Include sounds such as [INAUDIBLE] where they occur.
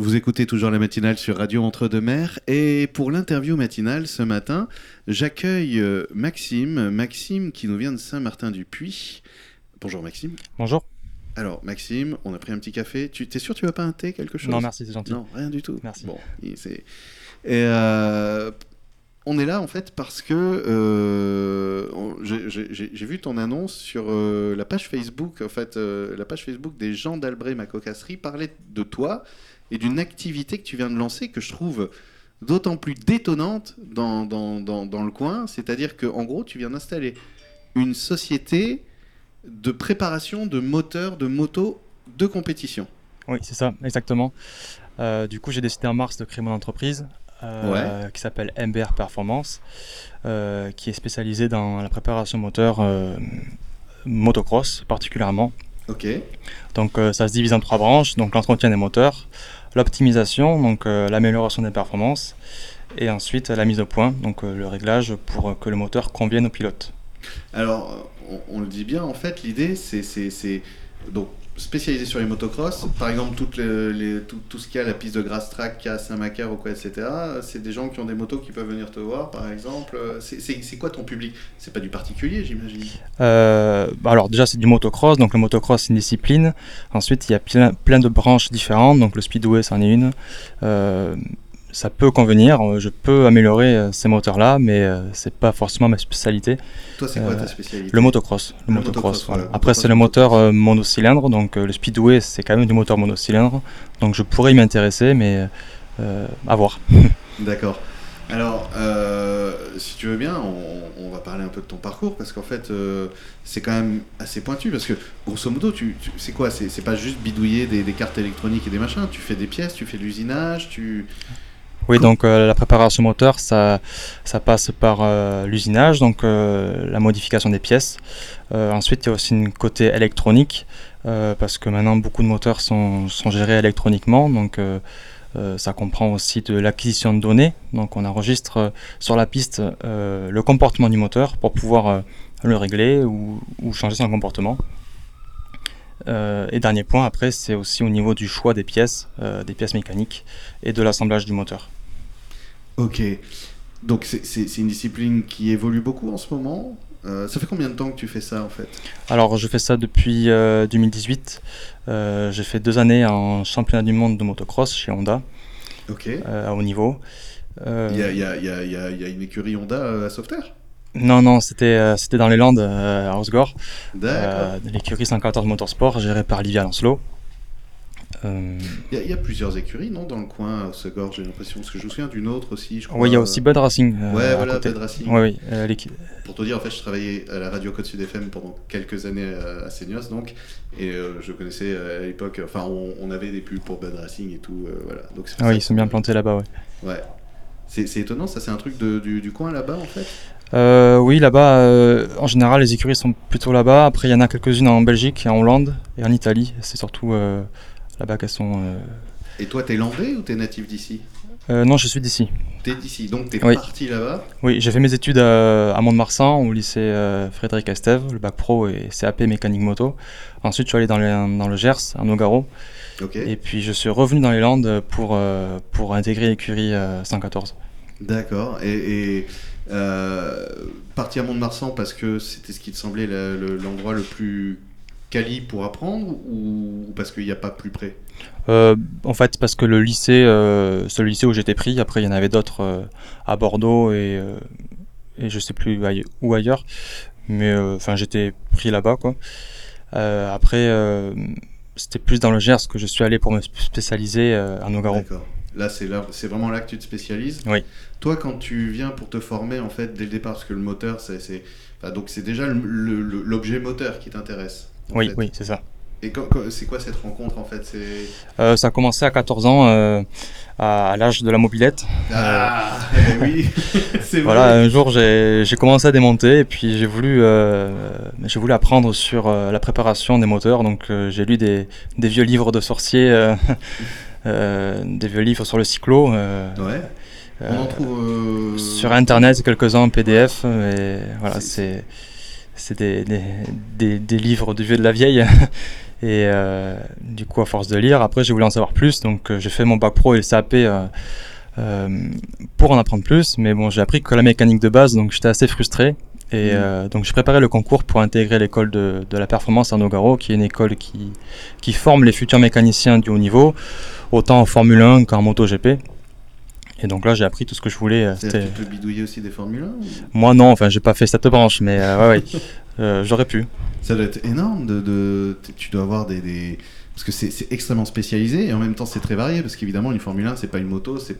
Vous écoutez toujours la matinale sur Radio Entre-deux-Mers et pour l'interview matinale ce matin, j'accueille euh, Maxime, Maxime qui nous vient de Saint-Martin-du-Puy. Bonjour Maxime. Bonjour. Alors Maxime, on a pris un petit café. Tu es sûr tu veux pas un thé quelque chose? Non merci c'est gentil. Non rien du tout. Merci. Bon, et euh, on est là en fait parce que euh, j'ai vu ton annonce sur la page Facebook, en fait, la page Facebook des gens d'Albret ma cocasserie parlait de toi et d'une activité que tu viens de lancer que je trouve d'autant plus détonnante dans, dans, dans, le coin. C'est-à-dire qu'en gros, tu viens d'installer une société de préparation de moteurs de motos de compétition. Oui, c'est ça, exactement. Euh, du coup, j'ai décidé en mars de créer mon entreprise euh, qui s'appelle MBR Performance, euh, qui est spécialisée dans la préparation moteur motocross particulièrement. Ok. Donc ça se divise en trois branches, donc l'entretien des moteurs, l'optimisation, donc euh, l'amélioration des performances, et ensuite la mise au point, donc euh, le réglage pour que le moteur convienne au pilote. Alors, on, le dit bien, en fait, l'idée, c'est donc spécialisé sur les motocross. Par exemple, toutes les, tout, ce qu'il y a, la piste de grass track, à Saint-Macaire ou quoi, etc. C'est des gens qui ont des motos qui peuvent venir te voir, par exemple. C'est quoi ton public? C'est pas du particulier, j'imagine euh, bah Alors déjà, c'est du motocross. Donc le motocross, c'est une discipline. Ensuite, il y a plein, plein de branches différentes. Donc le speedway, c'en est une. Euh, ça peut convenir. Euh, je peux améliorer euh, ces moteurs-là, mais euh, c'est pas forcément ma spécialité. Toi, c'est quoi ta spécialité Le motocross. Le, motocross. Après, c'est le moteur monocylindre, donc le speedway, c'est quand même du moteur monocylindre. Donc, je pourrais y m'intéresser, mais à voir. [LAUGHS] D'accord. Alors, si tu veux bien, on, va parler un peu de ton parcours parce qu'en fait, c'est quand même assez pointu parce que, grosso modo, tu, c'est quoi? C'est pas juste bidouiller des, des, cartes électroniques et des machins. Tu fais des pièces, tu fais de l'usinage, tu. Oui, donc euh, la préparation moteur, ça, passe par euh, l'usinage, donc euh, la modification des pièces. ensuite, il y a aussi une côté électronique, parce que maintenant beaucoup de moteurs sont, gérés électroniquement, donc ça comprend aussi de l'acquisition de données. Donc on enregistre sur la piste le comportement du moteur pour pouvoir le régler ou, changer son comportement. Et dernier point, après, c'est aussi au niveau du choix des pièces, des pièces mécaniques et de l'assemblage du moteur. Ok. Donc c'est une discipline qui évolue beaucoup en ce moment. Euh, ça fait combien de temps que tu fais ça en fait? Alors je fais ça depuis 2018. Euh, euh, j'ai fait deux années en championnat du monde de motocross chez Honda. Ok. à haut niveau. Il y, a, une écurie Honda à Sauveterre? Non, non, c'était c'était dans les Landes, à Osgore. D'accord. L'écurie 114 Motorsport, gérée par Livia Lancelot. Euh, il y, a plusieurs écuries, non, dans le coin, à Segor, j'ai l'impression, parce que je me souviens d'une autre aussi, je crois. Oui, il y a aussi Bud Racing. Euh, ouais, voilà, Bud Racing. Oui. Euh, Pour te dire, en fait, je travaillais à la radio Côte Sud FM pendant quelques années à Seignos, donc, et je connaissais à l'époque, enfin, on, avait des pubs pour Bud Racing et tout, voilà. Donc, ah oui, ils sont bien plantés là-bas, ouais. Ouais. C'est étonnant, ça, c'est un truc de, du, du, coin là-bas, en fait? Euh, oui, là-bas, en général, les écuries sont plutôt là-bas. Après, il y en a quelques-unes en Belgique, en Hollande et en Italie. C'est surtout là-bas qu'elles sont. Euh, Et toi, t'es landais ou t'es natif d'ici euh, Non, je suis d'ici. T'es d'ici, donc t'es parti là-bas Oui, j'ai fait mes études à, Mont-de-Marsan, au lycée euh, Frédéric Estève, le bac pro et CAP mécanique moto. Ensuite, je suis allé dans, dans le Gers, à Nogaro. Et puis, je suis revenu dans les Landes pour, pour intégrer l'écurie 114. D'accord. Et, parti à Mont-de-Marsan parce que c'était ce qui te semblait l'endroit le plus Cali pour apprendre ou parce qu'il n'y a pas plus près? Euh, En fait, parce que le lycée, euh, le lycée où j'étais pris. Après, il y en avait d'autres euh, à Bordeaux et, et je sais plus où ailleurs. Mais enfin, j'étais pris là-bas, quoi. après, c'était plus dans le Gers que je suis allé pour me spécialiser à Nogaro. D'accord. Là, c'est là, c'est vraiment là que tu te spécialises? Oui. Toi, quand tu viens pour te former, en fait, dès le départ, parce que le moteur, c'est, donc c'est déjà l'objet moteur qui t'intéresse? Oui, oui, c'est ça. Et c'est quoi cette rencontre en fait? Euh, Ça a commencé à 14 ans, euh, à, l'âge de la mobilette. Ah, eh oui, [LAUGHS] c'est Voilà, un jour j'ai commencé à démonter et puis j'ai voulu, euh, j'ai voulu apprendre sur la préparation des moteurs. Donc j'ai lu des, des, vieux livres de sorciers, [LAUGHS] des vieux livres sur le cyclo. ouais. On en trouve sur internet quelques-uns en PDF. Et voilà, c'est c'est des, des, des, livres de vieux de la vieille. [LAUGHS] Et euh, du coup, à force de lire, après, j'ai voulu en savoir plus. Donc, j'ai fait mon bac pro et le CAP pour en apprendre plus. Mais bon, j'ai appris que la mécanique de base, donc j'étais assez frustré. Et mmh. donc j'ai préparé le concours pour intégrer l'école de, de, la performance à Nogaro, qui est une école qui, qui forme les futurs mécaniciens du haut niveau, autant en Formule 1 qu'en MotoGP. Et donc là, j'ai appris tout ce que je voulais. Euh, tu peux bidouiller aussi des Formule 1 Moi, non, enfin, j'ai pas fait cette branche, mais euh, ouais, ouais. [LAUGHS] Euh, j'aurais pu. Ça doit être énorme. De, de... Tu dois avoir des... des... Parce que c'est extrêmement spécialisé et en même temps c'est très varié parce qu'évidemment une Formule 1 c'est pas une moto, c'est pas